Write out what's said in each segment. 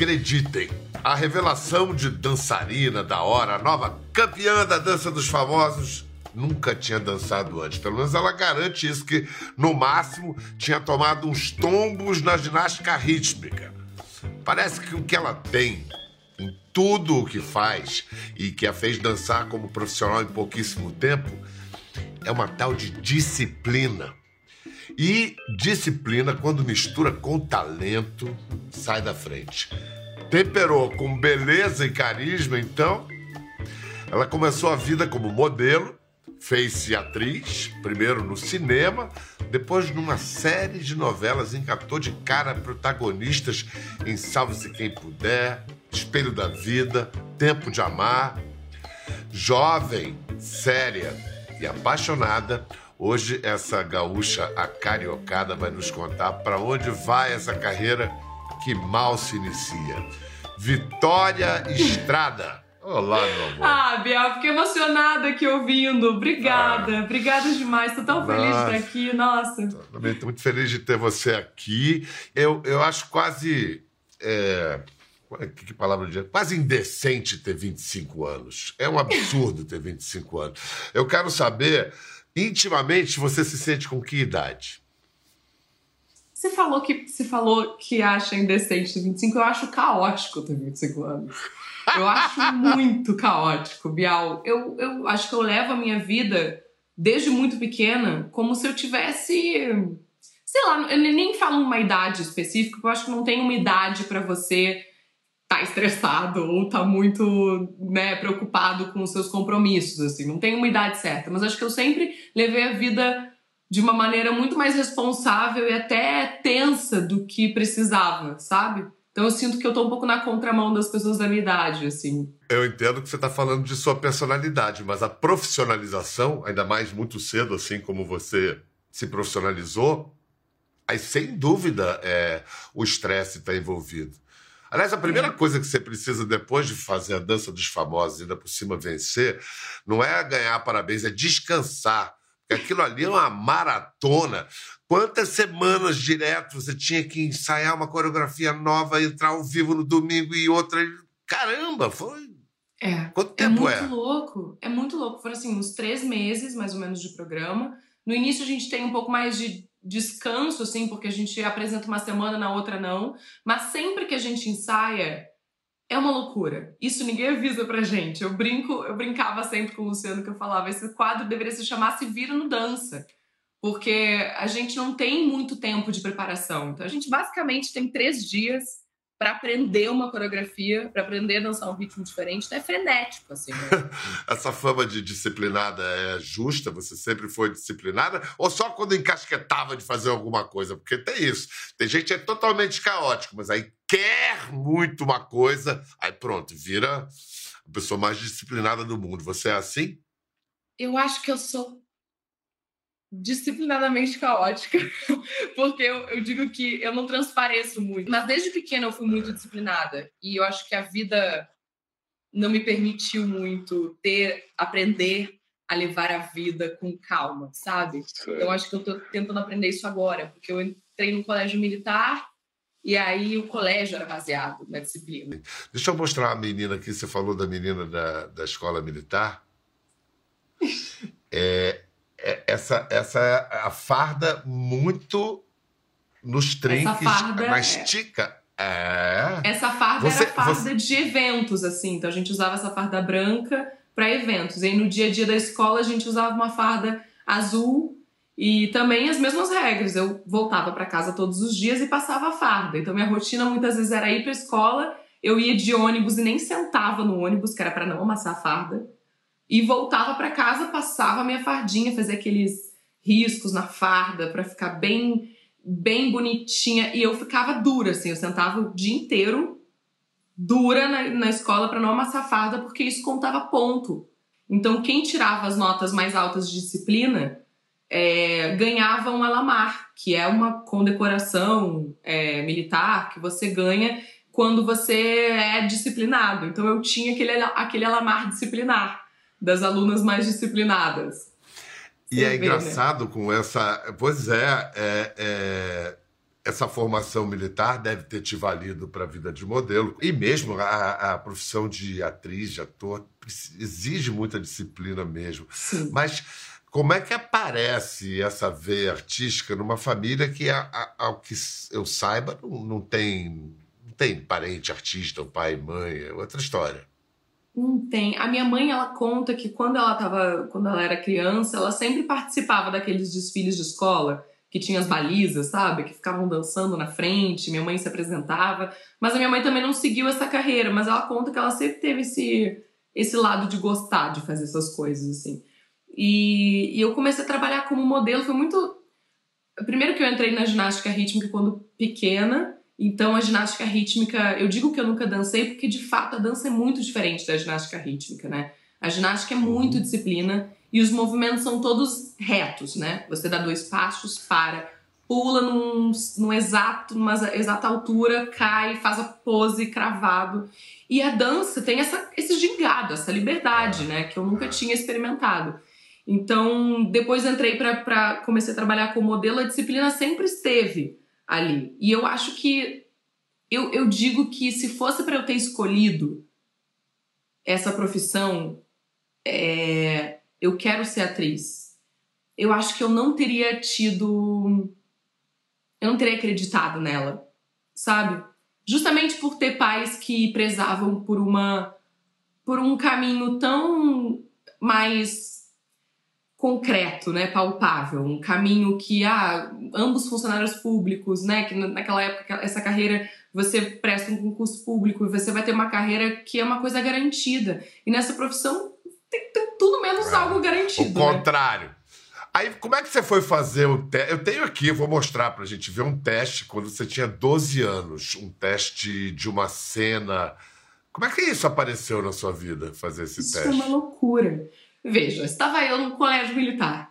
acreditem, a revelação de dançarina da hora, nova campeã da dança dos famosos, nunca tinha dançado antes. Pelo menos ela garante isso, que no máximo tinha tomado uns tombos na ginástica rítmica. Parece que o que ela tem em tudo o que faz e que a fez dançar como profissional em pouquíssimo tempo é uma tal de disciplina. E disciplina, quando mistura com talento, sai da frente. Temperou com beleza e carisma, então, ela começou a vida como modelo, fez-se atriz, primeiro no cinema, depois numa série de novelas, encatou de cara protagonistas em Salve-se Quem Puder, Espelho da Vida, Tempo de Amar. Jovem, séria e apaixonada, hoje essa gaúcha acariocada vai nos contar para onde vai essa carreira que mal se inicia. Vitória Estrada. Olá, meu amor. Ah, Biel, fiquei emocionada aqui ouvindo. Obrigada, ah, obrigada demais. Tô tão nossa, feliz de estar aqui, nossa. Também tô muito feliz de ter você aqui. Eu, eu acho quase. É, que, que palavra de Quase indecente ter 25 anos. É um absurdo ter 25 anos. Eu quero saber, intimamente, você se sente com que idade? Você falou que, você falou que acha indecente ter 25, eu acho caótico ter 25 anos. Eu acho muito caótico, Bial. Eu, eu acho que eu levo a minha vida desde muito pequena como se eu tivesse. Sei lá, eu nem falo uma idade específica, porque eu acho que não tem uma idade para você tá estressado ou tá muito né, preocupado com os seus compromissos, assim. Não tem uma idade certa. Mas acho que eu sempre levei a vida de uma maneira muito mais responsável e até tensa do que precisava, sabe? Então eu sinto que eu tô um pouco na contramão das pessoas da minha idade, assim. Eu entendo que você tá falando de sua personalidade, mas a profissionalização, ainda mais muito cedo, assim como você se profissionalizou, aí sem dúvida é, o estresse está envolvido. Aliás, a primeira é. coisa que você precisa depois de fazer a dança dos famosos e ainda por cima vencer, não é ganhar parabéns, é descansar. Porque aquilo ali é uma maratona. Quantas semanas direto você tinha que ensaiar uma coreografia nova, entrar ao vivo no domingo e outra. Caramba, foi. É. Quanto é tempo é? É muito louco. É muito louco. Foram assim, uns três meses mais ou menos de programa. No início a gente tem um pouco mais de descanso, assim, porque a gente apresenta uma semana, na outra não. Mas sempre que a gente ensaia, é uma loucura. Isso ninguém avisa pra gente. Eu brinco, eu brincava sempre com o Luciano que eu falava, esse quadro deveria se chamar Se Vira no Dança porque a gente não tem muito tempo de preparação. Então a gente basicamente tem três dias para aprender uma coreografia, para aprender a dançar um ritmo diferente. Então é frenético, assim. Né? Essa fama de disciplinada é justa? Você sempre foi disciplinada? Ou só quando encasquetava de fazer alguma coisa? Porque tem isso. Tem gente que é totalmente caótico, mas aí quer muito uma coisa, aí pronto, vira a pessoa mais disciplinada do mundo. Você é assim? Eu acho que eu sou disciplinadamente caótica, porque eu, eu, digo que eu não transpareço muito. Mas desde pequena eu fui muito disciplinada e eu acho que a vida não me permitiu muito ter aprender a levar a vida com calma, sabe? Então eu acho que eu tô tentando aprender isso agora, porque eu entrei no colégio militar e aí o colégio era baseado na disciplina. Deixa eu mostrar a menina aqui, você falou da menina da, da escola militar. É, essa, essa é a farda muito nos trinques, farda na estica. É... Essa farda você, era farda você... de eventos, assim. Então a gente usava essa farda branca para eventos. E aí no dia a dia da escola a gente usava uma farda azul e também as mesmas regras. Eu voltava para casa todos os dias e passava a farda. Então minha rotina muitas vezes era ir para escola, eu ia de ônibus e nem sentava no ônibus, que era para não amassar a farda e voltava para casa, passava a minha fardinha, fazia aqueles riscos na farda para ficar bem bem bonitinha e eu ficava dura assim, eu sentava o dia inteiro dura na, na escola para não amassar a farda porque isso contava ponto. Então quem tirava as notas mais altas de disciplina é, ganhava um alamar, que é uma condecoração é, militar que você ganha quando você é disciplinado. Então eu tinha aquele, aquele alamar disciplinar das alunas mais disciplinadas. E é vê, né? engraçado né? com essa. Pois é, é, é, essa formação militar deve ter te valido para a vida de modelo. E mesmo a, a, profissão de atriz, de ator, exige muita disciplina mesmo. Sim. Mas como é que aparece essa veia artística numa família que, ao que eu saiba, não, não tem, não tem parente artista, o pai mãe, é outra história. Não tem. A minha mãe, ela conta que quando ela tava, quando ela era criança, ela sempre participava daqueles desfiles de escola que tinha as balizas, sabe? Que ficavam dançando na frente, minha mãe se apresentava. Mas a minha mãe também não seguiu essa carreira, mas ela conta que ela sempre teve esse, esse lado de gostar de fazer essas coisas, assim. E, e eu comecei a trabalhar como modelo, foi muito. Primeiro que eu entrei na ginástica rítmica quando pequena, então a ginástica rítmica, eu digo que eu nunca dancei porque de fato a dança é muito diferente da ginástica rítmica, né? A ginástica é muito uhum. disciplina e os movimentos são todos retos, né? Você dá dois passos, para, pula num, num exato, numa exata altura, cai, faz a pose cravado. E a dança tem essa, esse gingado, essa liberdade, né? Que eu nunca tinha experimentado. Então, depois entrei para comecei a trabalhar como modelo, a disciplina sempre esteve ali. E eu acho que eu, eu digo que se fosse para eu ter escolhido essa profissão, é, eu quero ser atriz, eu acho que eu não teria tido. Eu não teria acreditado nela, sabe? Justamente por ter pais que prezavam por uma. por um caminho tão mais concreto, né, palpável, um caminho que ah, ambos funcionários públicos, né, que naquela época essa carreira você presta um concurso público e você vai ter uma carreira que é uma coisa garantida. E nessa profissão tem, tem tudo menos é. algo garantido. O né? contrário. Aí, como é que você foi fazer o teste? Eu tenho aqui, eu vou mostrar pra gente ver um teste quando você tinha 12 anos. Um teste de uma cena. Como é que isso apareceu na sua vida, fazer esse isso teste? Isso é uma loucura. Veja, estava eu no colégio militar.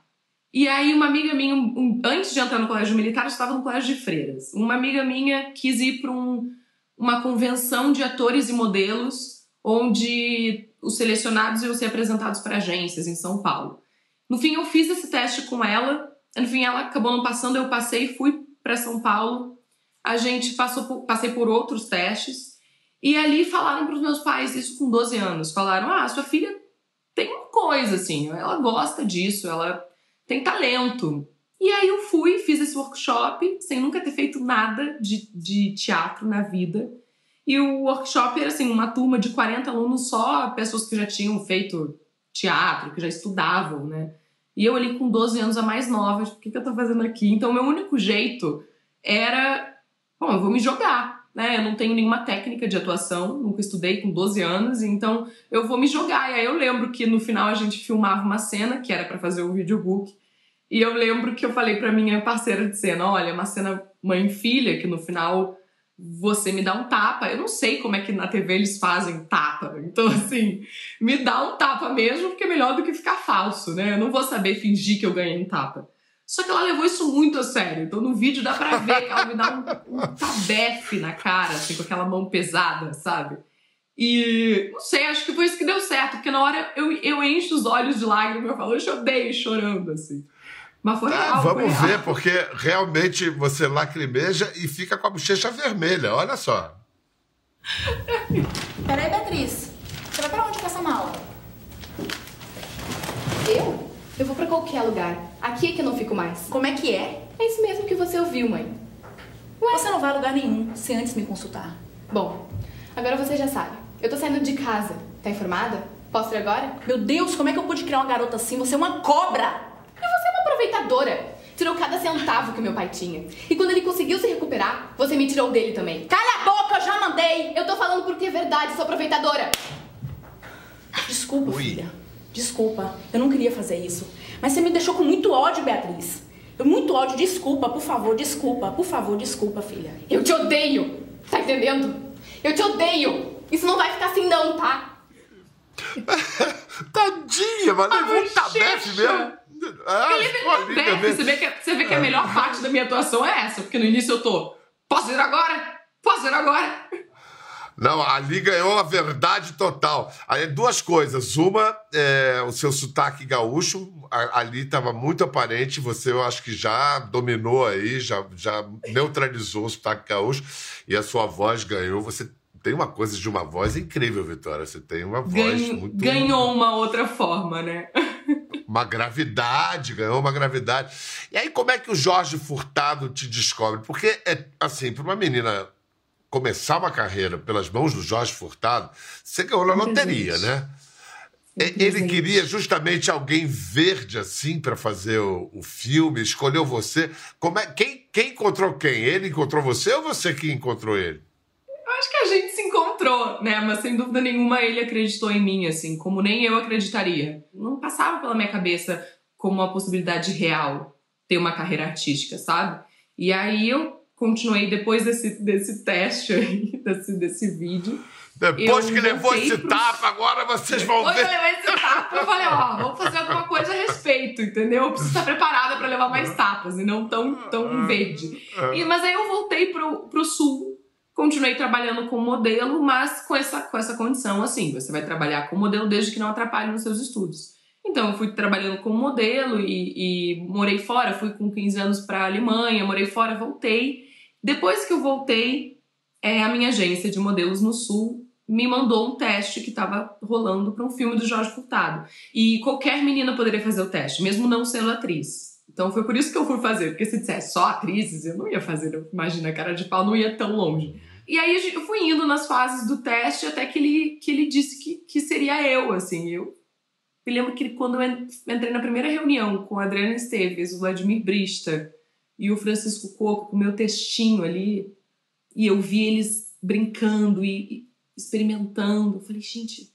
E aí, uma amiga minha, um, antes de entrar no colégio militar, eu estava no colégio de freiras. Uma amiga minha quis ir para um, uma convenção de atores e modelos, onde os selecionados iam ser apresentados para agências em São Paulo. No fim, eu fiz esse teste com ela. No fim, ela acabou não passando, eu passei, fui para São Paulo. A gente passou por, passei por outros testes. E ali falaram para os meus pais, isso com 12 anos, falaram: ah, sua filha tem uma coisa, assim, ela gosta disso, ela tem talento. E aí eu fui, fiz esse workshop, sem nunca ter feito nada de, de teatro na vida. E o workshop era assim, uma turma de 40 alunos só, pessoas que já tinham feito teatro, que já estudavam, né? E eu ali com 12 anos a mais nova, o que, que eu tô fazendo aqui? Então, meu único jeito era, bom, eu vou me jogar né? Eu não tenho nenhuma técnica de atuação, nunca estudei com 12 anos, então eu vou me jogar. E aí eu lembro que no final a gente filmava uma cena que era para fazer um videobook. E eu lembro que eu falei para minha parceira de cena, olha, uma cena mãe e filha que no final você me dá um tapa. Eu não sei como é que na TV eles fazem tapa. Então, assim, me dá um tapa mesmo, porque é melhor do que ficar falso, né? Eu não vou saber fingir que eu ganhei um tapa. Só que ela levou isso muito a sério. Então no vídeo dá pra ver que ela me dá um, um tabefe na cara, assim, com aquela mão pesada, sabe? E não sei, acho que foi isso que deu certo, porque na hora eu, eu encho os olhos de lágrimas e eu falo, eu chorei chorando, assim. Mas foi ah, real. Vamos foi ver, porque realmente você lacrimeja e fica com a bochecha vermelha, olha só. Peraí, Beatriz. Você vai pra onde com essa mala? Eu? Eu vou pra qualquer lugar. Aqui é que eu não fico mais. Como é que é? É isso mesmo que você ouviu, mãe. Ué? Você não vai a lugar nenhum sem antes me consultar. Bom, agora você já sabe. Eu tô saindo de casa. Tá informada? Posso ir agora? Meu Deus, como é que eu pude criar uma garota assim? Você é uma cobra! E você é uma aproveitadora. Tirou cada centavo que meu pai tinha. E quando ele conseguiu se recuperar, você me tirou dele também. Cala a boca, eu já mandei! Eu tô falando porque é verdade, sou aproveitadora. Desculpa, Oi. filha. Desculpa, eu não queria fazer isso. Mas você me deixou com muito ódio, Beatriz. Eu, muito ódio, desculpa, por favor, desculpa, por favor, desculpa, filha. Eu te odeio, tá entendendo? Eu te odeio. Isso não vai ficar assim não, tá? Tadinha, mas levou um tabefe mesmo. Ah, Ele você, vê que, você vê que a melhor parte da minha atuação é essa, porque no início eu tô. Posso ir agora? Posso ir agora? Não, ali ganhou a verdade total. Aí, duas coisas. Uma, é, o seu sotaque gaúcho, ali estava muito aparente. Você, eu acho que já dominou aí, já, já neutralizou o sotaque gaúcho. E a sua voz ganhou. Você tem uma coisa de uma voz incrível, Vitória. Você tem uma voz Ganho, muito. Ganhou uma outra forma, né? uma gravidade, ganhou uma gravidade. E aí, como é que o Jorge Furtado te descobre? Porque, é, assim, para uma menina começar uma carreira pelas mãos do Jorge Furtado, você ganhou na loteria, né? Ele queria justamente alguém verde assim para fazer o, o, filme, escolheu você. Como é, quem, quem encontrou quem? Ele encontrou você ou você que encontrou ele? Eu acho que a gente se encontrou, né? Mas sem dúvida nenhuma ele acreditou em mim, assim, como nem eu acreditaria. Não passava pela minha cabeça como uma possibilidade real ter uma carreira artística, sabe? E aí eu continuei depois desse, desse teste aí, desse, desse vídeo. Depois que levou esse pro... tapa, agora vocês vão depois ver. Depois que eu levei esse tapa, eu falei, ó, vamos fazer alguma coisa a respeito, entendeu? Eu preciso estar preparada para levar mais tapas e não tão, tão verde. E, mas aí eu voltei pro, pro sul, continuei trabalhando com modelo, mas com essa, com essa condição, assim, você vai trabalhar com modelo desde que não atrapalhe nos seus estudos. Então, eu fui trabalhando como modelo e, e morei fora, fui com 15 anos para a Alemanha, morei fora, voltei. Depois que eu voltei, é, a minha agência de modelos no Sul me mandou um teste que estava rolando para um filme do Jorge Furtado. E qualquer menina poderia fazer o teste, mesmo não sendo atriz. Então foi por isso que eu fui fazer, porque se dissesse só atrizes, eu não ia fazer, imagina, a cara de pau não ia tão longe. E aí eu fui indo nas fases do teste até que ele, que ele disse que, que seria eu, assim. Eu me lembro que quando eu entrei na primeira reunião com a Adriana Esteves, o Vladimir Brista, e o Francisco Coco com o meu textinho ali, e eu vi eles brincando e, experimentando. Eu falei, gente,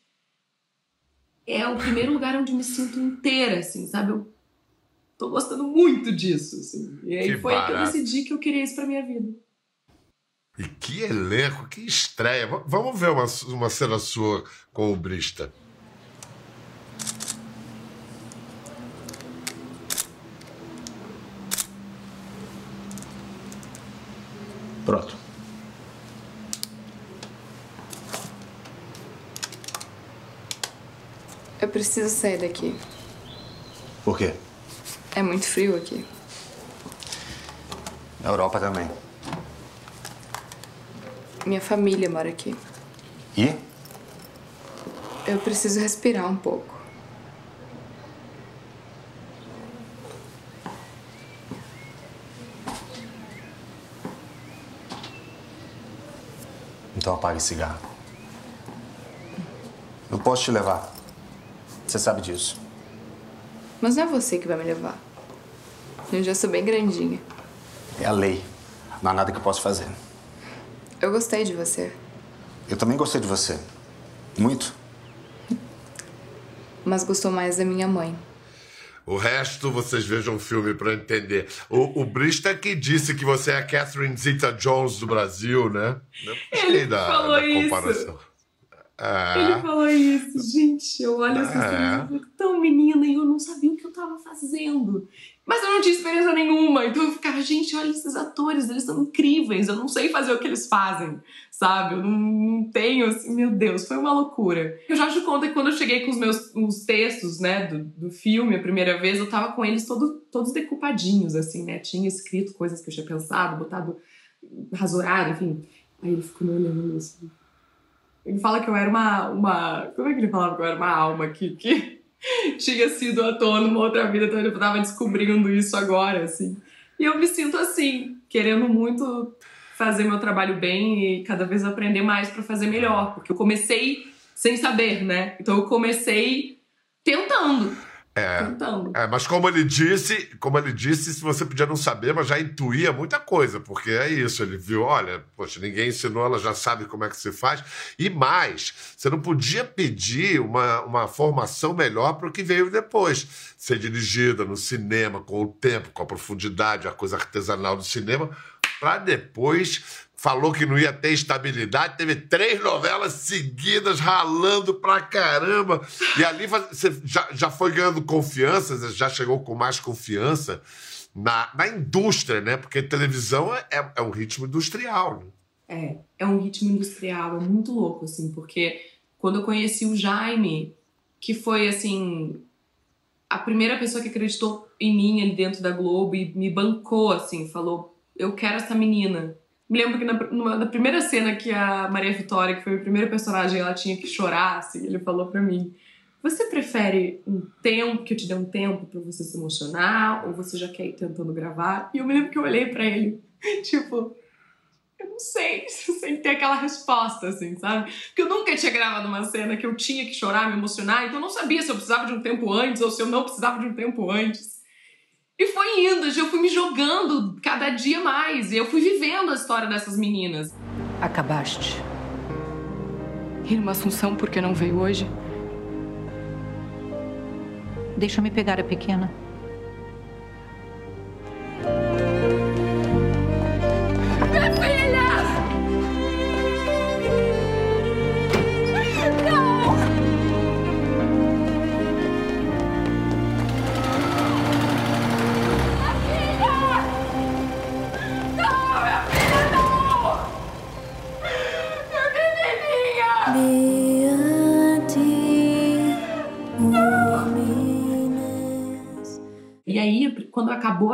é o primeiro lugar onde eu me sinto inteira, assim, sabe? Eu tô gostando muito disso, assim. E aí que foi barato. que eu decidi que eu queria isso pra minha vida. E que elenco, que estreia. Vamos ver uma, uma cena sua com o Brista. Pronto. Eu preciso sair daqui. Por quê? É muito frio aqui. Na Europa também. Minha família mora aqui. E? Eu preciso respirar um pouco. Então apague esse cigarro. Eu posso te levar. Você sabe disso. Mas não é você que vai me levar. Eu já sou bem grandinha. É a lei. Não há nada que eu possa fazer. Eu gostei de você. Eu também gostei de você. Muito. Mas gostou mais da minha mãe. O resto vocês vejam o filme para entender. O, o Brista que disse que você é a Catherine Zeta-Jones do Brasil, né? Ele da, falou da comparação. Isso. É. Ele falou isso, gente. Eu olho assim, é. eu tão menina e eu não sabia o que eu tava fazendo. Mas eu não tinha experiência nenhuma. Então eu ficava, gente, olha esses atores, eles são incríveis. Eu não sei fazer o que eles fazem, sabe? Eu não, não tenho, assim, meu Deus, foi uma loucura. Eu já te conto que quando eu cheguei com os meus os textos, né, do, do filme a primeira vez, eu tava com eles todo, todos decupadinhos, assim, né? Tinha escrito coisas que eu tinha pensado, botado rasurado, enfim. Aí ele ficou me olhando assim. Ele fala que eu era uma. uma como é que ele falava que eu era uma alma que, que tinha sido ator numa outra vida, então eu tava descobrindo isso agora, assim. E eu me sinto assim, querendo muito fazer meu trabalho bem e cada vez aprender mais para fazer melhor, porque eu comecei sem saber, né? Então eu comecei tentando. É, é, mas como ele disse, como ele disse, se você podia não saber, mas já intuía muita coisa, porque é isso, ele viu, olha, poxa, ninguém ensinou, ela já sabe como é que se faz. E mais, você não podia pedir uma, uma formação melhor para o que veio depois. Ser dirigida no cinema, com o tempo, com a profundidade, a coisa artesanal do cinema, para depois falou que não ia ter estabilidade, teve três novelas seguidas, ralando pra caramba. E ali você já, já foi ganhando confiança, já chegou com mais confiança na, na indústria, né? Porque televisão é, é um ritmo industrial. Né? É, é um ritmo industrial, é muito louco, assim, porque quando eu conheci o Jaime, que foi, assim, a primeira pessoa que acreditou em mim ali dentro da Globo e me bancou, assim, falou: Eu quero essa menina. Me lembro que na, numa, na primeira cena que a Maria Vitória, que foi o primeiro personagem, ela tinha que chorar, assim, ele falou para mim: Você prefere um tempo, que eu te dê um tempo para você se emocionar, ou você já quer ir tentando gravar? E eu me lembro que eu olhei para ele, tipo, eu não sei, sem ter aquela resposta, assim, sabe? Porque eu nunca tinha gravado uma cena que eu tinha que chorar, me emocionar, então eu não sabia se eu precisava de um tempo antes ou se eu não precisava de um tempo antes. E foi indo, eu fui me jogando cada dia mais, e eu fui vivendo a história dessas meninas. Acabaste. Irmã Assunção, por que não veio hoje? Deixa-me pegar a pequena.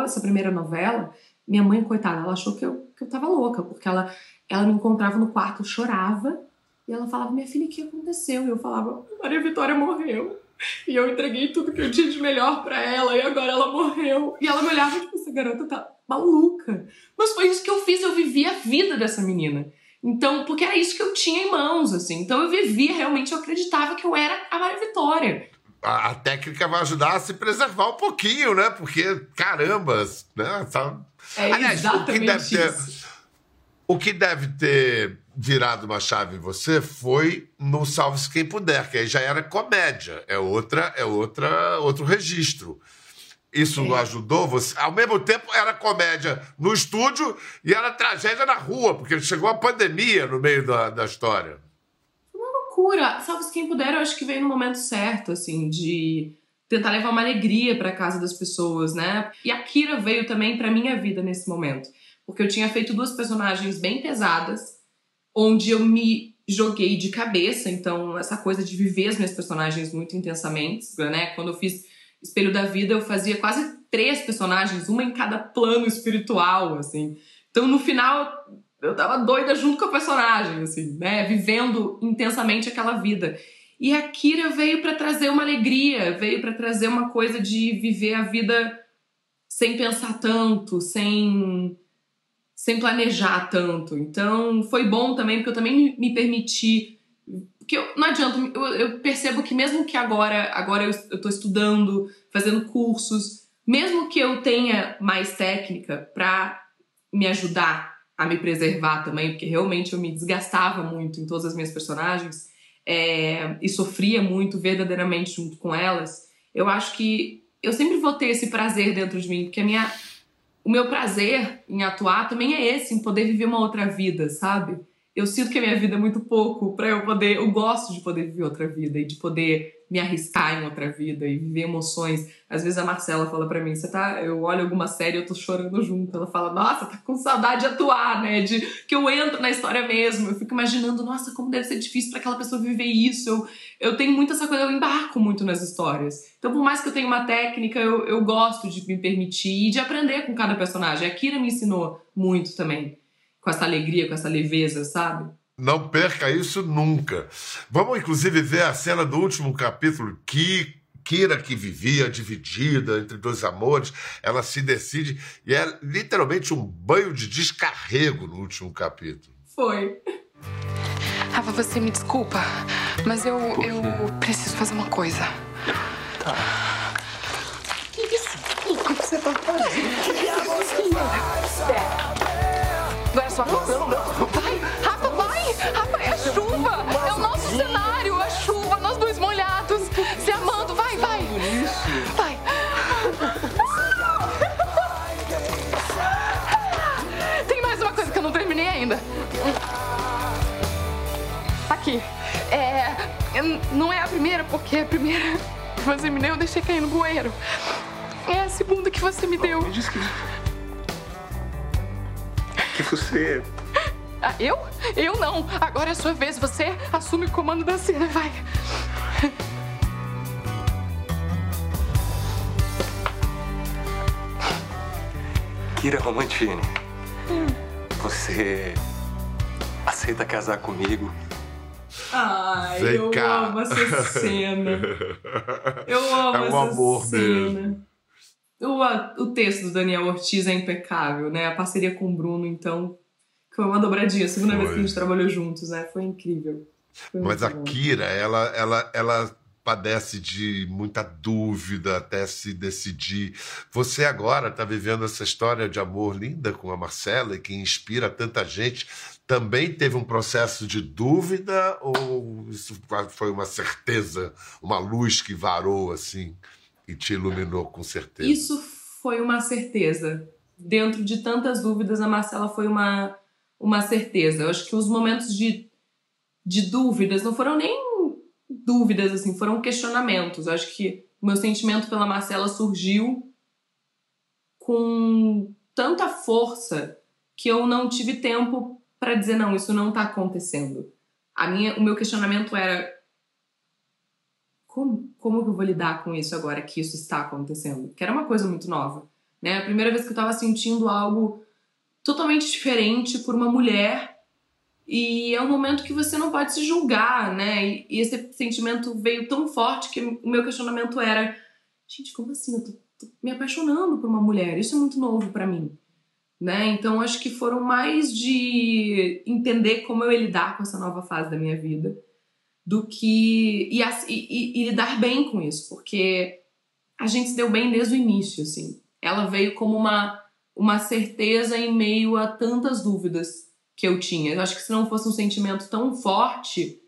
Acabou essa primeira novela, minha mãe, coitada, ela achou que eu, que eu tava louca, porque ela, ela me encontrava no quarto, eu chorava, e ela falava, minha filha, o que aconteceu? E eu falava, Maria Vitória morreu. E eu entreguei tudo que eu tinha de melhor para ela, e agora ela morreu. E ela me olhava, tipo, essa garota tá maluca. Mas foi isso que eu fiz, eu vivi a vida dessa menina. Então, porque era isso que eu tinha em mãos, assim. Então eu vivia realmente, eu acreditava que eu era a Maria Vitória a, a, técnica vai ajudar a se preservar um pouquinho, né? Porque, caramba, né? Tá... É Aliás, o que deve ter, o que deve ter virado uma chave em você foi no Salve-se Quem Puder, que aí já era comédia, é outra, é outra, outro registro. Isso é. não ajudou você? Ao mesmo tempo, era comédia no estúdio e era tragédia na rua, porque chegou a pandemia no meio da, da história loucura. Salve quem puder, eu acho que veio no momento certo, assim, de tentar levar uma alegria para casa das pessoas, né? E a Kira veio também para minha vida nesse momento, porque eu tinha feito duas personagens bem pesadas, onde eu me joguei de cabeça, então essa coisa de viver as minhas personagens muito intensamente, né? Quando eu fiz Espelho da Vida, eu fazia quase três personagens, uma em cada plano espiritual, assim. Então no final eu tava doida junto com a personagem, assim, né? Vivendo intensamente aquela vida. E a Kira veio para trazer uma alegria, veio para trazer uma coisa de viver a vida sem pensar tanto, sem sem planejar tanto. Então foi bom também porque eu também me permiti que eu, não adianta, eu, eu, percebo que mesmo que agora agora eu, tô estudando, fazendo cursos, mesmo que eu tenha mais técnica para me ajudar a me preservar também, porque realmente eu me desgastava muito em todas as minhas personagens é, e sofria muito verdadeiramente junto com elas. Eu acho que eu sempre vou ter esse prazer dentro de mim, porque a minha, o meu prazer em atuar também é esse, em poder viver uma outra vida, sabe? Eu sinto que a minha vida é muito pouco para eu poder. Eu gosto de poder viver outra vida e de poder me arriscar em outra vida e viver emoções. Às vezes a Marcela fala para mim, você tá, eu olho alguma série eu tô chorando junto. Ela fala: "Nossa, tá com saudade de atuar, né? De que eu entro na história mesmo". Eu fico imaginando, nossa, como deve ser difícil para aquela pessoa viver isso. Eu, eu tenho muito essa coisa, eu embarco muito nas histórias. Então, por mais que eu tenha uma técnica, eu, eu gosto de me permitir e de aprender com cada personagem. A Kira me ensinou muito também, com essa alegria, com essa leveza, sabe? Não perca isso nunca. Vamos, inclusive, ver a cena do último capítulo que Kira que vivia dividida entre dois amores, ela se decide e é literalmente um banho de descarrego no último capítulo. Foi. Rafa, você me desculpa, mas eu, eu preciso fazer uma coisa. Tá. Que isso? O que você tá fazendo? Que Não Não, não. Vai, Rafa, Rafa, é a chuva! É o nosso cenário, a chuva, nós dois molhados, se amando. Vai, vai! Vai! Tem mais uma coisa que eu não terminei ainda. Aqui. É. Não é a primeira, porque a primeira que você me deu eu deixei cair no bueiro. É a segunda que você me deu. Me diz que. Você Ah, eu? Eu não. Agora é a sua vez. Você assume o comando da cena. Vai. Kira Romantini, você aceita casar comigo? Ai, Vem eu cá. amo essa cena. Eu amo É um essa amor cena. O, a- o texto do Daniel Ortiz é impecável, né? A parceria com o Bruno, então, foi uma dobradinha. A segunda vez que a gente trabalhou juntos, né? Foi incrível. Foi Mas a bom. Kira, ela, ela, ela padece de muita dúvida até se decidir. Você agora está vivendo essa história de amor linda com a Marcela e que inspira tanta gente. Também teve um processo de dúvida ou isso foi uma certeza, uma luz que varou assim e te iluminou com certeza? Isso foi uma certeza. Dentro de tantas dúvidas, a Marcela foi uma, uma certeza. Eu acho que os momentos de, de dúvidas não foram nem dúvidas, assim, foram questionamentos. Eu acho que o meu sentimento pela Marcela surgiu com tanta força que eu não tive tempo para dizer não, isso não tá acontecendo. A minha, o meu questionamento era como, como que eu vou lidar com isso agora que isso está acontecendo? Que era uma coisa muito nova, né? A primeira vez que eu tava sentindo algo totalmente diferente por uma mulher e é um momento que você não pode se julgar, né? E, e esse sentimento veio tão forte que o meu questionamento era: gente, como assim? Eu tô, tô me apaixonando por uma mulher. Isso é muito novo para mim, né? Então acho que foram mais de entender como eu lidar com essa nova fase da minha vida do que e, e- e- lidar bem com isso, porque a gente se deu bem desde o início, assim. Ela veio como uma uma certeza em meio a tantas dúvidas que eu tinha. Eu acho que se não fosse um sentimento tão forte,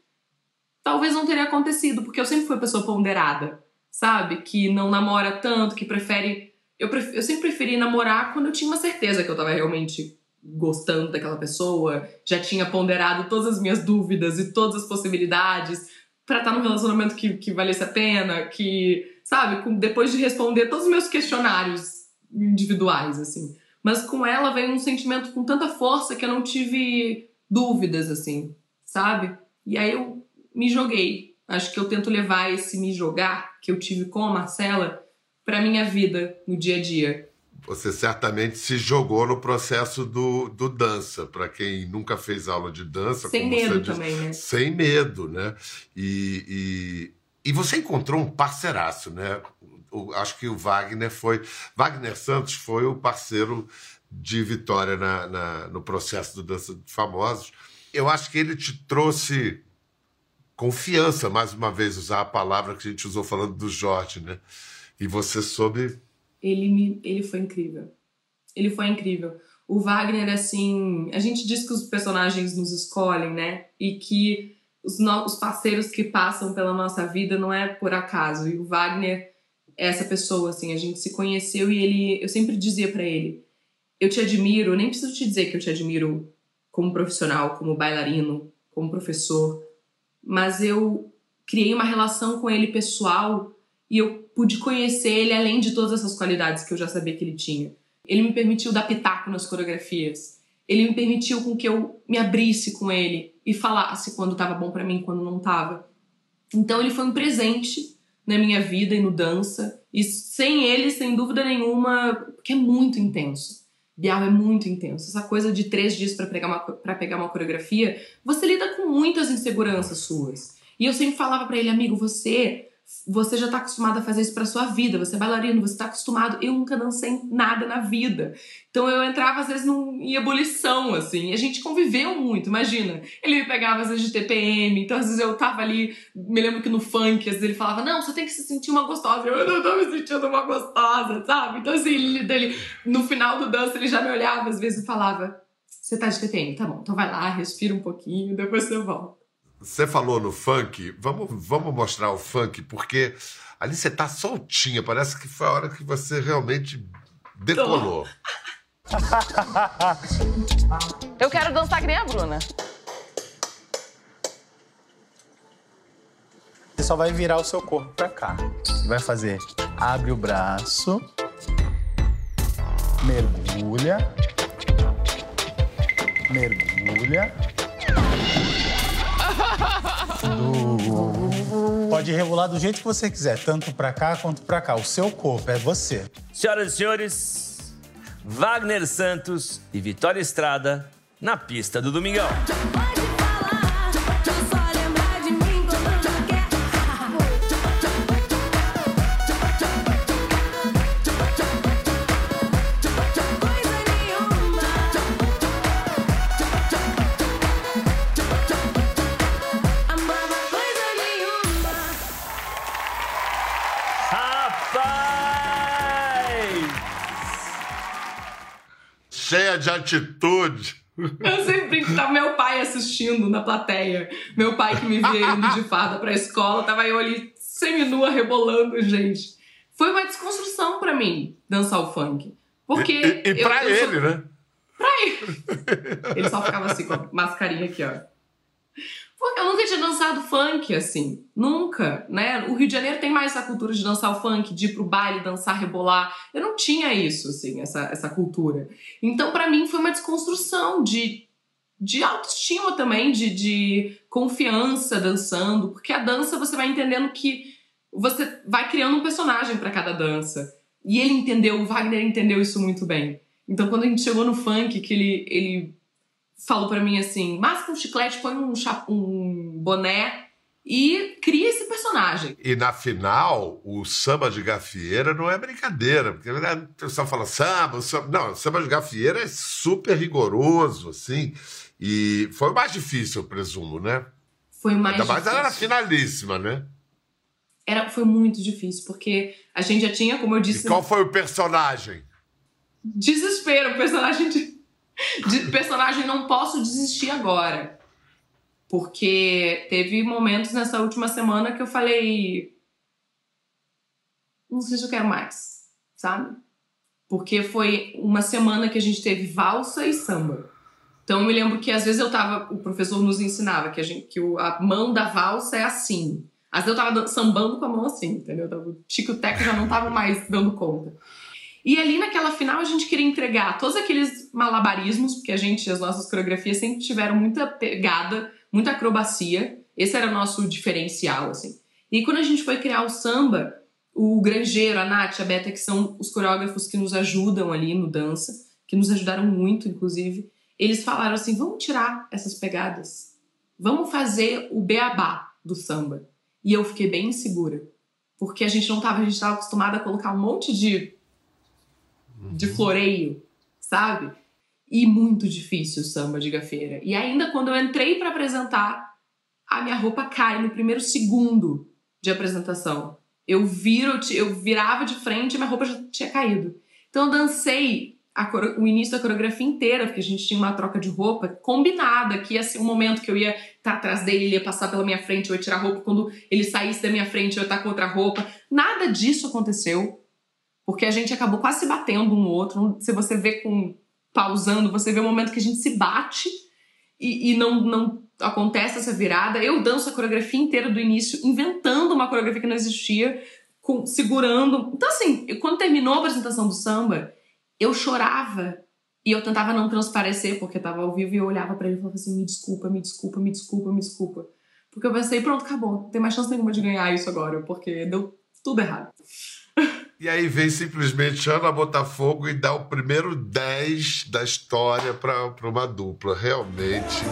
talvez não teria acontecido, porque eu sempre fui pessoa ponderada, sabe? Que não namora tanto, que prefere. Eu, pref... eu sempre preferi namorar quando eu tinha uma certeza que eu tava realmente gostando daquela pessoa, já tinha ponderado todas as minhas dúvidas e todas as possibilidades pra estar num relacionamento que, que valesse a pena, que, sabe, com, depois de responder todos os meus questionários individuais, assim. Mas com ela veio um sentimento com tanta força que eu não tive dúvidas, assim, sabe? E aí eu me joguei. Acho que eu tento levar esse me jogar que eu tive com a Marcela pra minha vida no dia a dia. Você certamente se jogou no processo do, do dança, para quem nunca fez aula de dança. Sem como você medo também, né? Sem medo, né? E, e, e você encontrou um parceiraço, né? O- acho que o Wagner foi. Wagner Santos foi o parceiro de Vitória na, na- no processo do Dança de Famosos. Eu acho que ele te trouxe confiança, mais uma vez, usar a palavra que a gente usou falando do Jorge, né? E você soube ele me, ele foi incrível. Ele foi incrível. O Wagner, assim, a gente diz que os personagens nos escolhem, né? E que os, no- os parceiros que passam pela nossa vida não é por acaso. E o Wagner é essa pessoa, assim, a gente se conheceu e ele, eu sempre dizia pra ele, eu te admiro, nem preciso te dizer que eu te admiro como profissional, como bailarino, como professor, mas eu criei uma relação com ele pessoal e eu pude conhecer ele além de todas essas qualidades que eu já sabia que ele tinha. Ele me permitiu dar pitaco nas coreografias. Ele me permitiu com que eu me abrisse com ele e falasse quando estava bom pra mim, quando não estava. Então ele foi um presente na minha vida e no dança. E sem ele, sem dúvida nenhuma, porque é muito intenso. Bial é muito intenso. Essa coisa de três dias pra pegar uma, pegar uma coreografia, você lida com muitas inseguranças suas. E eu sempre falava pra ele, amigo, você você já tá acostumado a fazer isso pra sua vida, você é bailarino, você tá acostumado. Eu nunca dancei nada na vida. Então eu entrava às vezes num, em ebulição, assim, a gente conviveu muito, imagina. Ele me pegava às vezes de TPM, então às vezes eu tava ali, me lembro que no funk, às vezes ele falava, não, você tem que se sentir uma gostosa. Eu não tô me sentindo uma gostosa, sabe? Então assim, ele, ele- no final do dança ele já me olhava às vezes e falava, você tá de TPM, tá bom, então vai lá, respira um pouquinho, depois você volta. Você falou no funk, vamos, vamos mostrar o funk, porque ali você tá soltinha, parece que foi a hora que você realmente decolou. Eu quero dançar que nem a Bruna. Você só vai virar o seu corpo pra cá. Vai fazer, abre o braço, mergulha, Mergulha. Pode rebolar do jeito que você quiser, tanto pra cá quanto pra cá. O seu corpo é você. Senhoras e senhores, Wagner Santos e Vitória Estrada na pista do Domingão. De atitude. Eu sempre brinco que tava meu pai assistindo na plateia. Meu pai que me via indo de farda pra escola, tava eu ali seminua, rebolando, gente. Foi uma desconstrução pra mim, dançar o funk. Porque. E, e, e pra eu, eu ele, né? Pra ele. Ele só ficava assim, com a mascarinha aqui, ó. Eu nunca tinha dançado funk, assim. Nunca, né? O Rio de Janeiro tem mais essa cultura de dançar o funk, de ir pro baile, dançar, rebolar. Eu não tinha isso, assim, essa, essa cultura. Então, para mim, foi uma desconstrução de, de autoestima também, de, de confiança dançando. Porque a dança, você vai entendendo que você vai criando um personagem para cada dança. E ele entendeu, o Wagner entendeu isso muito bem. Então, quando a gente chegou no funk, que ele, ele falou para mim assim: masca um chiclete, põe um, um boné e cria esse personagem. E na final, o samba de gafieira não é brincadeira, porque né, o pessoal fala samba, samba. Não, o samba de gafieira é super rigoroso, assim. E foi o mais difícil, eu presumo, né? Foi o mais Ainda mais difícil. ela era finalíssima, né? Era, foi muito difícil, porque a gente já tinha, como eu disse. E qual foi o personagem? Desespero, personagem de. De personagem não posso desistir agora. Porque teve momentos nessa última semana que eu falei. Não sei se eu quero mais, sabe? Porque foi uma semana que a gente teve valsa e samba. Então eu me lembro que às vezes eu tava. O professor nos ensinava que, a, gente, que a mão da valsa é assim. Às vezes eu tava sambando com a mão assim, entendeu? O tico-teco já não tava mais dando conta. E ali naquela final a gente queria entregar todos aqueles malabarismos, porque a gente, as nossas coreografias sempre tiveram muita pegada, muita acrobacia. Esse era o nosso diferencial, assim. E quando a gente foi criar o samba, o Grangeiro, a Nath, a Beta, que são os coreógrafos que nos ajudam ali no dança, que nos ajudaram muito, inclusive, eles falaram assim: vamos tirar essas pegadas, vamos fazer o beabá do samba. E eu fiquei bem insegura, porque a gente não estava, a gente estava acostumada a colocar um monte de de floreio, sabe? E muito difícil o samba de gafeira. E ainda quando eu entrei para apresentar, a minha roupa cai no primeiro segundo de apresentação. Eu viro, eu virava de frente e minha roupa já tinha caído. Então eu dancei o início da coreografia inteira, porque a gente tinha uma troca de roupa combinada, que ia ser um momento que eu ia estar atrás dele, ele ia passar pela minha frente, eu ia tirar a roupa, quando ele saísse da minha frente, eu ia estar com outra roupa. Nada disso aconteceu. Porque a gente acabou quase se batendo um outro. Se você vê com pausando, você vê o momento que a gente se bate e, e não, não acontece essa virada. Eu danço a coreografia inteira do início, inventando uma coreografia que não existia, com, segurando. Então, assim, quando terminou a apresentação do samba, eu chorava e eu tentava não transparecer, porque estava ao vivo e eu olhava para ele e falava assim: me desculpa, me desculpa, me desculpa, me desculpa. Porque eu pensei, pronto, acabou. Não tem mais chance nenhuma de ganhar isso agora, porque deu tudo errado. E aí vem simplesmente Ana Botafogo e dá o primeiro 10 da história para uma dupla. Realmente.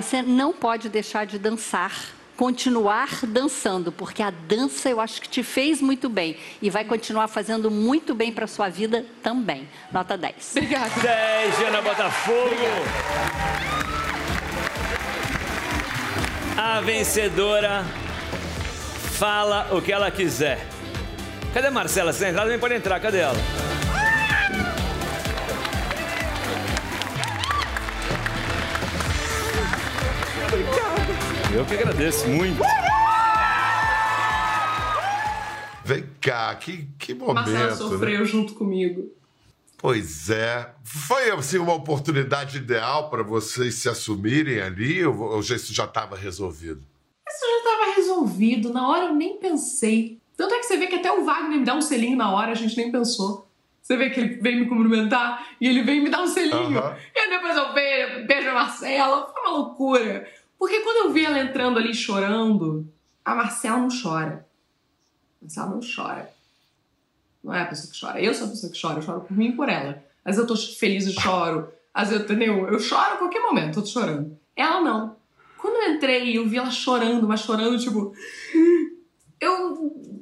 Você não pode deixar de dançar, continuar dançando, porque a dança eu acho que te fez muito bem e vai continuar fazendo muito bem para sua vida também. Nota 10. Obrigada. 10, Ana Botafogo. A vencedora fala o que ela quiser. Cadê a Marcela? Se entrar, também pode entrar. Cadê ela? Eu que agradeço muito. Vem cá, que, que momento. Marcela sofreu né? junto comigo. Pois é. Foi assim uma oportunidade ideal para vocês se assumirem ali ou, isso já estava resolvido? Isso já estava resolvido. Na hora eu nem pensei. Tanto é que você vê que até o Wagner me dá um selinho na hora, a gente nem pensou. Você vê que ele vem me cumprimentar e ele vem me dar um selinho. Aham. E aí depois eu beijo, beijo a Marcela. Foi uma loucura. Porque quando eu vi ela entrando ali chorando, a Marcela não chora. A Marcela não chora. Não é a pessoa que chora. Eu sou a pessoa que chora. Eu choro por mim e por ela. Às vezes eu tô feliz e choro. Às vezes, entendeu? Eu choro a qualquer momento, tô chorando. Ela não. Quando eu entrei, eu vi ela chorando, mas chorando, tipo. Eu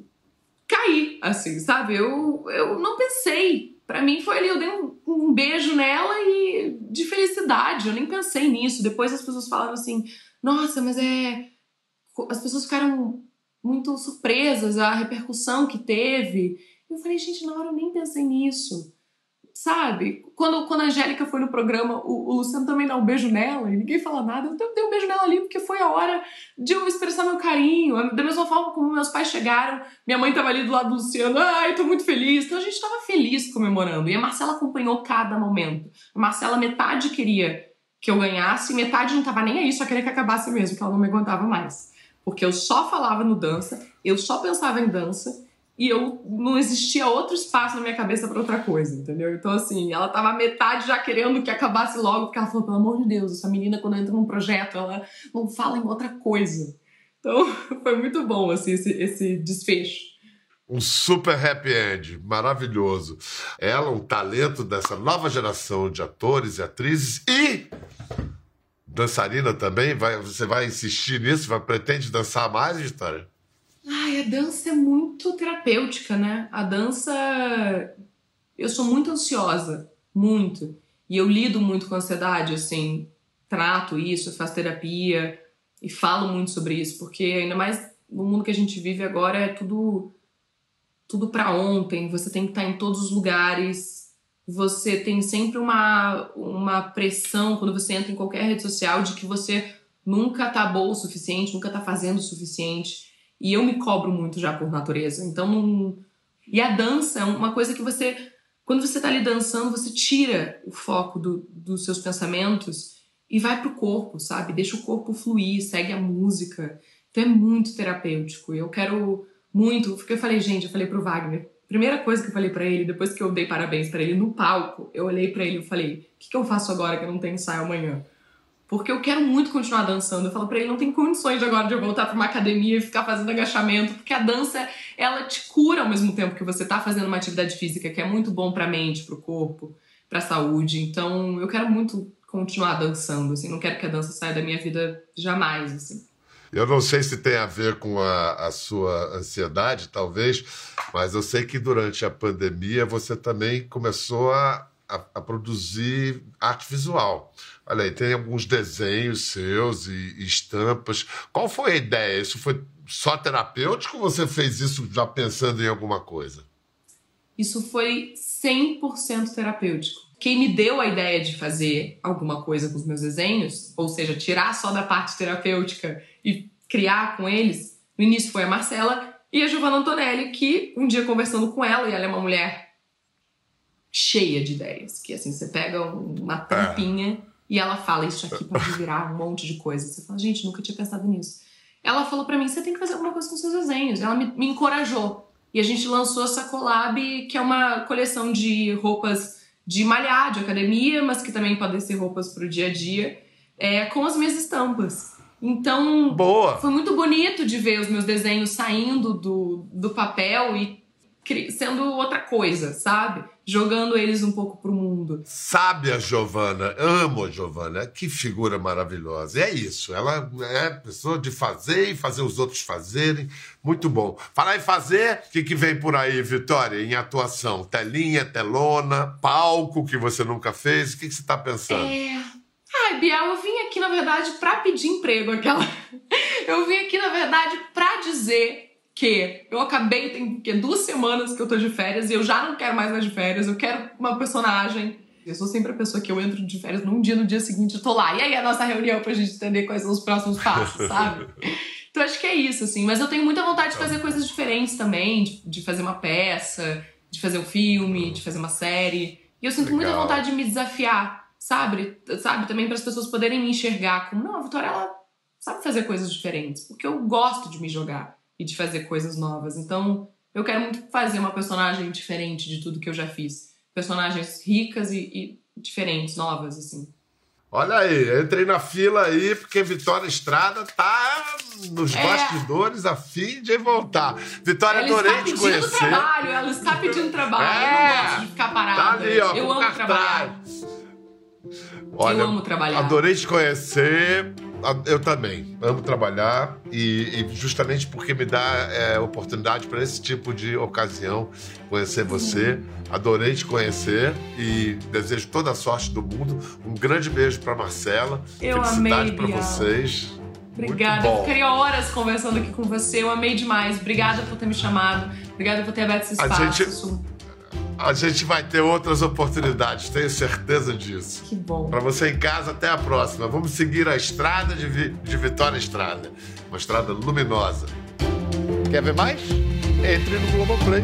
caí, assim, sabe? Eu, eu não pensei. Pra mim foi ali, eu dei um, um beijo nela e de felicidade. Eu nem pensei nisso. Depois as pessoas falaram assim: nossa, mas é. As pessoas ficaram muito surpresas, a repercussão que teve. Eu falei, gente, na hora eu nem pensei nisso. Sabe? Quando, quando a Angélica foi no programa, o, o Luciano também dá um beijo nela e ninguém fala nada. Eu dei um beijo nela ali porque foi a hora de eu expressar meu carinho. Da mesma forma como meus pais chegaram, minha mãe tava ali do lado do Luciano. Ai, tô muito feliz. Então a gente tava feliz comemorando. E a Marcela acompanhou cada momento. A Marcela, metade queria que eu ganhasse, metade não tava nem aí, só queria que acabasse mesmo, que ela não me aguentava mais. Porque eu só falava no dança, eu só pensava em dança e eu não existia outro espaço na minha cabeça pra outra coisa, entendeu? Então, assim, ela tava metade já querendo que acabasse logo, porque ela falou, pelo amor de Deus, essa menina quando entra num projeto, ela não fala em outra coisa. Então, foi muito bom, assim, esse, esse desfecho. Um super happy end, maravilhoso. Ela, um talento dessa nova geração de atores e atrizes e dançarina também. Vai, você vai insistir nisso? Vai, pretende dançar mais, Vitória? Ai, a dança é muito terapêutica, né? A dança. Eu sou muito ansiosa, muito. E eu lido muito com ansiedade, assim. Trato isso, faço terapia e falo muito sobre isso, porque ainda mais no mundo que a gente vive agora é tudo tudo para ontem, você tem que estar em todos os lugares. Você tem sempre uma uma pressão quando você entra em qualquer rede social de que você nunca tá boa o suficiente, nunca tá fazendo o suficiente. E eu me cobro muito já por natureza. Então, não... e a dança é uma coisa que você, quando você tá ali dançando, você tira o foco do, dos seus pensamentos e vai pro corpo, sabe? Deixa o corpo fluir, segue a música. Então é muito terapêutico. Eu quero muito, porque eu falei, gente, eu falei pro Wagner, primeira coisa que eu falei para ele, depois que eu dei parabéns para ele no palco, eu olhei para ele e falei: "O que, que eu faço agora que eu não tenho ensaio amanhã?" Porque eu quero muito continuar dançando. Eu falo pra ele, não tem condições agora de eu voltar pra uma academia e ficar fazendo agachamento, porque a dança, ela te cura ao mesmo tempo que você tá fazendo uma atividade física que é muito bom pra mente, pro corpo, pra saúde. Então, eu quero muito continuar dançando, assim, não quero que a dança saia da minha vida jamais, assim. Eu não sei se tem a ver com a, a sua ansiedade, talvez, mas eu sei que durante a pandemia você também começou a, a, a produzir arte visual. Olha aí, tem alguns desenhos seus e, e estampas. Qual foi a ideia? Isso foi só terapêutico ou você fez isso já pensando em alguma coisa? Isso foi 100% terapêutico. Quem me deu a ideia de fazer alguma coisa com os meus desenhos, ou seja, tirar só da parte terapêutica e criar com eles, no início foi a Marcela e a Giovanna Antonelli, que um dia conversando com ela, e ela é uma mulher cheia de ideias, que assim, você pega uma tampinha e ela fala, isso aqui pode virar um monte de coisa. Você fala, gente, nunca tinha pensado nisso. Ela falou para mim, você tem que fazer alguma coisa com seus desenhos. Ela me, me encorajou. E a gente lançou essa collab, que é uma coleção de roupas de malhar, de academia, mas que também podem ser roupas pro dia a dia, é, com as minhas estampas. Então, Boa. foi muito bonito de ver os meus desenhos saindo do, do papel e sendo outra coisa, sabe? Jogando eles um pouco pro mundo. Sabe a Giovana, amo a Giovana, que figura maravilhosa. É isso, ela é pessoa de fazer e fazer os outros fazerem. Muito bom. Falar em fazer, o que, que vem por aí, Vitória, em atuação? Telinha, telona, palco que você nunca fez? O que, que você está pensando? É. Ai, Biel, eu vim aqui, na verdade, pra pedir emprego, aquela. Eu vim aqui, na verdade, pra dizer que eu acabei, tem que, duas semanas que eu tô de férias e eu já não quero mais mais de férias, eu quero uma personagem. Eu sou sempre a pessoa que eu entro de férias num dia, no dia seguinte eu tô lá. E aí a nossa reunião pra gente entender quais são os próximos passos, sabe? Então acho que é isso, assim. Mas eu tenho muita vontade de fazer coisas diferentes também, de, de fazer uma peça, de fazer um filme, de fazer uma série. E eu sinto muita Legal. vontade de me desafiar, sabe? Sabe? Também para as pessoas poderem me enxergar como, não, a Vitória, ela sabe fazer coisas diferentes. Porque eu gosto de me jogar e de fazer coisas novas. Então, eu quero muito fazer uma personagem diferente de tudo que eu já fiz. Personagens ricas e, e diferentes, novas, assim. Olha aí, entrei na fila aí, porque Vitória Estrada tá nos É. bastidores a fim de voltar. Vitória, ela adorei está te pedindo conhecer. trabalho, ela está pedindo trabalho. Eu É. não gosto de ficar parada. Tá ali, ó, eu amo cartaz. trabalhar. Olha, Eu amo trabalhar. Adorei te conhecer. Eu também amo trabalhar e, e justamente porque me dá é, oportunidade para esse tipo de ocasião conhecer você. Adorei te conhecer e desejo toda a sorte do mundo. Um grande beijo para Marcela. Eu Felicidade para vocês. Obrigada, eu ficaria horas conversando aqui com você. Eu amei demais. Obrigada por ter me chamado. Obrigada por ter aberto esse espaço. A gente vai ter outras oportunidades, tenho certeza disso. Que bom. Para você em casa, até a próxima. Vamos seguir a estrada de, Vi- de Vitória Estrada. Uma estrada luminosa. Quer ver mais? Entre no Globoplay.